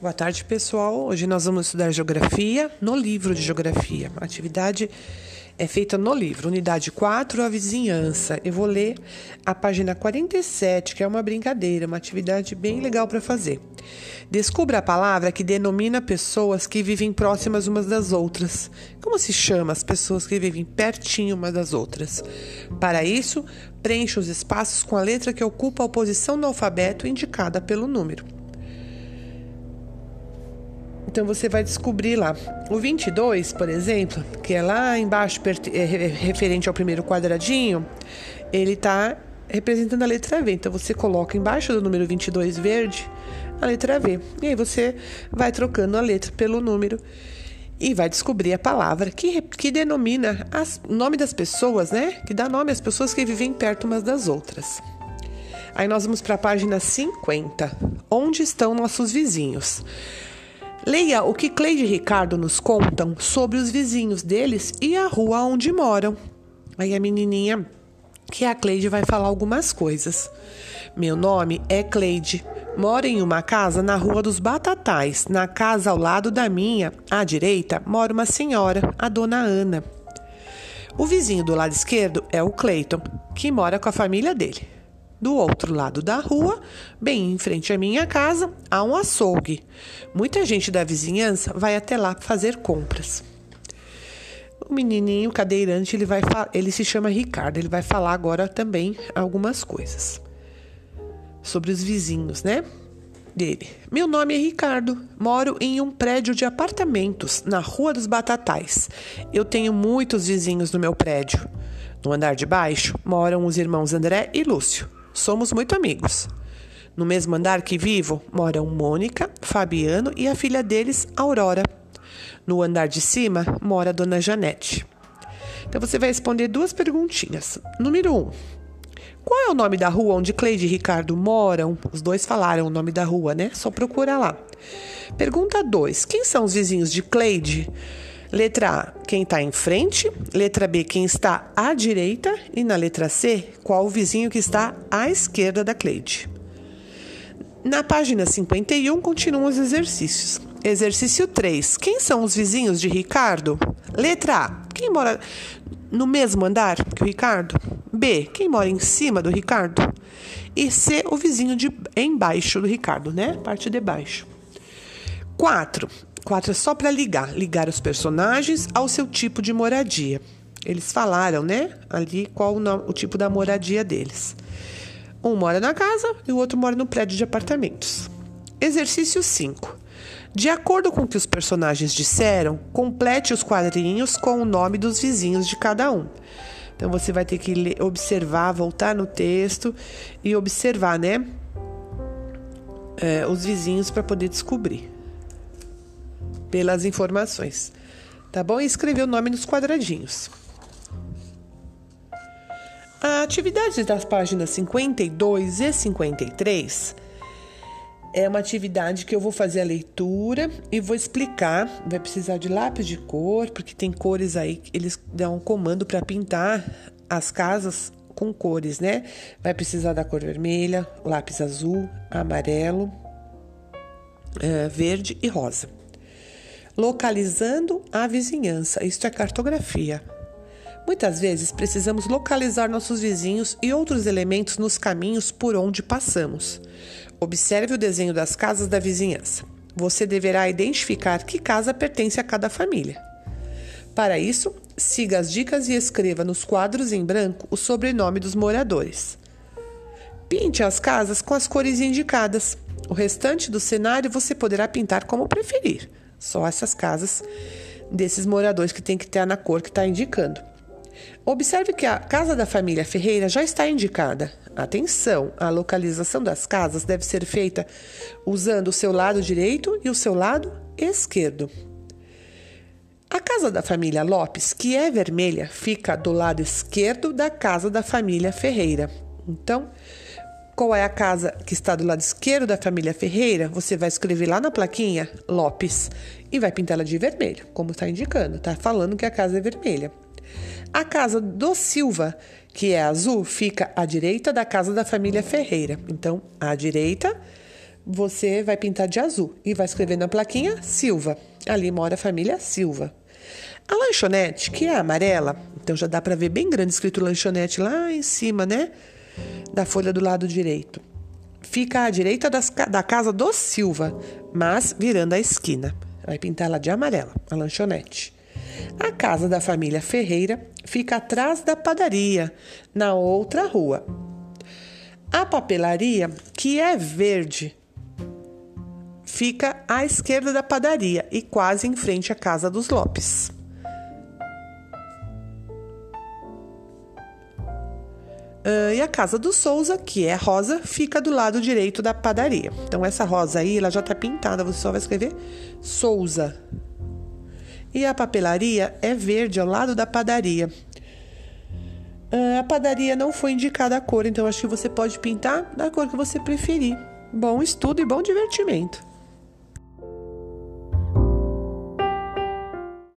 Boa tarde, pessoal. Hoje nós vamos estudar geografia no livro de geografia. A atividade é feita no livro, unidade 4, a vizinhança. Eu vou ler a página 47, que é uma brincadeira, uma atividade bem legal para fazer. Descubra a palavra que denomina pessoas que vivem próximas umas das outras. Como se chama as pessoas que vivem pertinho umas das outras? Para isso, preencha os espaços com a letra que ocupa a posição no alfabeto indicada pelo número. Então você vai descobrir lá. O 22, por exemplo, que é lá embaixo, é referente ao primeiro quadradinho, ele está representando a letra V. Então você coloca embaixo do número 22 verde a letra V. E aí você vai trocando a letra pelo número e vai descobrir a palavra que, que denomina o nome das pessoas, né? Que dá nome às pessoas que vivem perto umas das outras. Aí nós vamos para a página 50. Onde estão nossos vizinhos? Leia o que Cleide e Ricardo nos contam sobre os vizinhos deles e a rua onde moram. Aí a menininha, que é a Cleide, vai falar algumas coisas. Meu nome é Cleide. Moro em uma casa na Rua dos Batatais. Na casa ao lado da minha, à direita, mora uma senhora, a dona Ana. O vizinho do lado esquerdo é o Cleiton, que mora com a família dele. Do outro lado da rua, bem em frente à minha casa, há um açougue. Muita gente da vizinhança vai até lá fazer compras. O menininho cadeirante, ele vai ele se chama Ricardo, ele vai falar agora também algumas coisas sobre os vizinhos, né? Dele. Meu nome é Ricardo, moro em um prédio de apartamentos na Rua dos Batatais. Eu tenho muitos vizinhos no meu prédio. No andar de baixo moram os irmãos André e Lúcio. Somos muito amigos. No mesmo andar que vivo moram Mônica, Fabiano e a filha deles, Aurora. No andar de cima mora a dona Janete. Então você vai responder duas perguntinhas. Número 1. Um, qual é o nome da rua onde Cleide e Ricardo moram? Os dois falaram o nome da rua, né? Só procura lá. Pergunta 2. Quem são os vizinhos de Cleide? Letra A, quem está em frente. Letra B, quem está à direita. E na letra C, qual o vizinho que está à esquerda da Cleide. Na página 51, continuam os exercícios. Exercício 3. Quem são os vizinhos de Ricardo? Letra A. Quem mora no mesmo andar que o Ricardo? B. Quem mora em cima do Ricardo? E C. O vizinho de embaixo do Ricardo, né? Parte de baixo. 4. 4 é só para ligar, ligar os personagens ao seu tipo de moradia. Eles falaram, né? Ali qual o, o tipo da moradia deles. Um mora na casa e o outro mora no prédio de apartamentos. Exercício 5. De acordo com o que os personagens disseram, complete os quadrinhos com o nome dos vizinhos de cada um. Então você vai ter que observar, voltar no texto e observar, né? É, os vizinhos para poder descobrir pelas informações. Tá bom? E escrever o nome nos quadradinhos. A atividade das páginas 52 e 53 é uma atividade que eu vou fazer a leitura e vou explicar. Vai precisar de lápis de cor, porque tem cores aí, eles dão um comando para pintar as casas com cores, né? Vai precisar da cor vermelha, lápis azul, amarelo, eh, verde e rosa localizando a vizinhança. Isto é cartografia. Muitas vezes precisamos localizar nossos vizinhos e outros elementos nos caminhos por onde passamos. Observe o desenho das casas da vizinhança. Você deverá identificar que casa pertence a cada família. Para isso, siga as dicas e escreva nos quadros em branco o sobrenome dos moradores. Pinte as casas com as cores indicadas. O restante do cenário você poderá pintar como preferir. Só essas casas desses moradores que tem que estar na cor que está indicando. Observe que a casa da família Ferreira já está indicada. Atenção, a localização das casas deve ser feita usando o seu lado direito e o seu lado esquerdo. A casa da família Lopes, que é vermelha, fica do lado esquerdo da casa da família Ferreira. Então, qual é a casa que está do lado esquerdo da família Ferreira, você vai escrever lá na plaquinha Lopes e vai pintá-la de vermelho, como está indicando, está falando que a casa é vermelha. A casa do Silva, que é azul, fica à direita da casa da família Ferreira. Então, à direita você vai pintar de azul e vai escrever na plaquinha Silva. Ali mora a família Silva. A lanchonete, que é amarela, então já dá para ver bem grande escrito lanchonete lá em cima, né? Da folha do lado direito. Fica à direita das, da casa do Silva, mas virando a esquina. Vai pintar ela de amarela, a lanchonete. A casa da família Ferreira fica atrás da padaria, na outra rua. A papelaria, que é verde, fica à esquerda da padaria e quase em frente à casa dos Lopes. Uh, e a casa do Souza, que é rosa, fica do lado direito da padaria. Então, essa rosa aí, ela já tá pintada, você só vai escrever Souza. E a papelaria é verde, ao lado da padaria. Uh, a padaria não foi indicada a cor, então acho que você pode pintar da cor que você preferir. Bom estudo e bom divertimento.